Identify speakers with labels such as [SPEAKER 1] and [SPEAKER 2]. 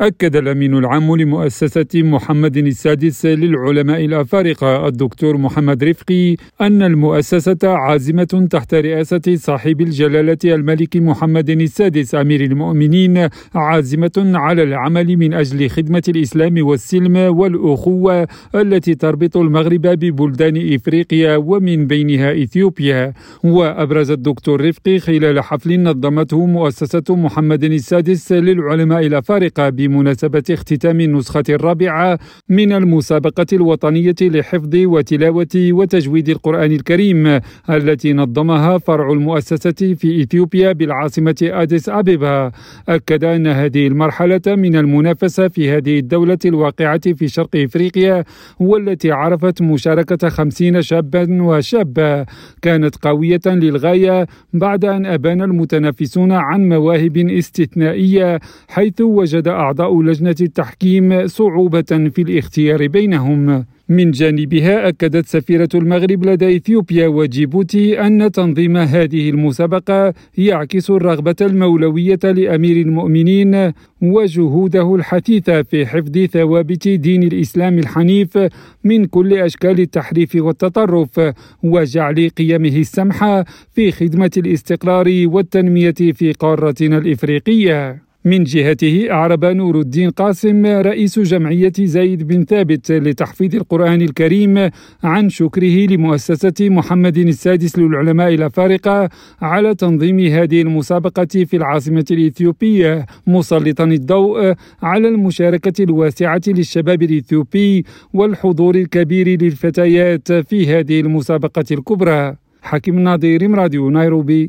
[SPEAKER 1] أكد الأمين العام لمؤسسة محمد السادس للعلماء الأفارقة الدكتور محمد رفقي أن المؤسسة عازمة تحت رئاسة صاحب الجلالة الملك محمد السادس أمير المؤمنين عازمة على العمل من أجل خدمة الإسلام والسلم والأخوة التي تربط المغرب ببلدان إفريقيا ومن بينها إثيوبيا. وأبرز الدكتور رفقي خلال حفل نظمته مؤسسة محمد السادس للعلماء الأفارقة بمناسبة اختتام النسخة الرابعة من المسابقة الوطنية لحفظ وتلاوة وتجويد القرآن الكريم التي نظمها فرع المؤسسة في إثيوبيا بالعاصمة أديس أبيبا. أكد أن هذه المرحلة من المنافسة في هذه الدولة الواقعة في شرق إفريقيا والتي عرفت مشاركة خمسين شابا وشابة كانت قوية للغاية بعد أن أبان المتنافسون عن مواهب استثنائية حيث وجد أعضاء أعضاء لجنة التحكيم صعوبة في الاختيار بينهم. من جانبها أكدت سفيرة المغرب لدى إثيوبيا وجيبوتي أن تنظيم هذه المسابقة يعكس الرغبة المولوية لأمير المؤمنين وجهوده الحثيثة في حفظ ثوابت دين الإسلام الحنيف من كل أشكال التحريف والتطرف وجعل قيمه السمحة في خدمة الاستقرار والتنمية في قارتنا الإفريقية. من جهته أعرب نور الدين قاسم رئيس جمعية زايد بن ثابت لتحفيظ القرآن الكريم عن شكره لمؤسسة محمد السادس للعلماء الأفارقة على تنظيم هذه المسابقة في العاصمة الإثيوبية مسلطا الضوء على المشاركة الواسعة للشباب الإثيوبي والحضور الكبير للفتيات في هذه المسابقة الكبرى. حكيم ناظر راديو نيروبي.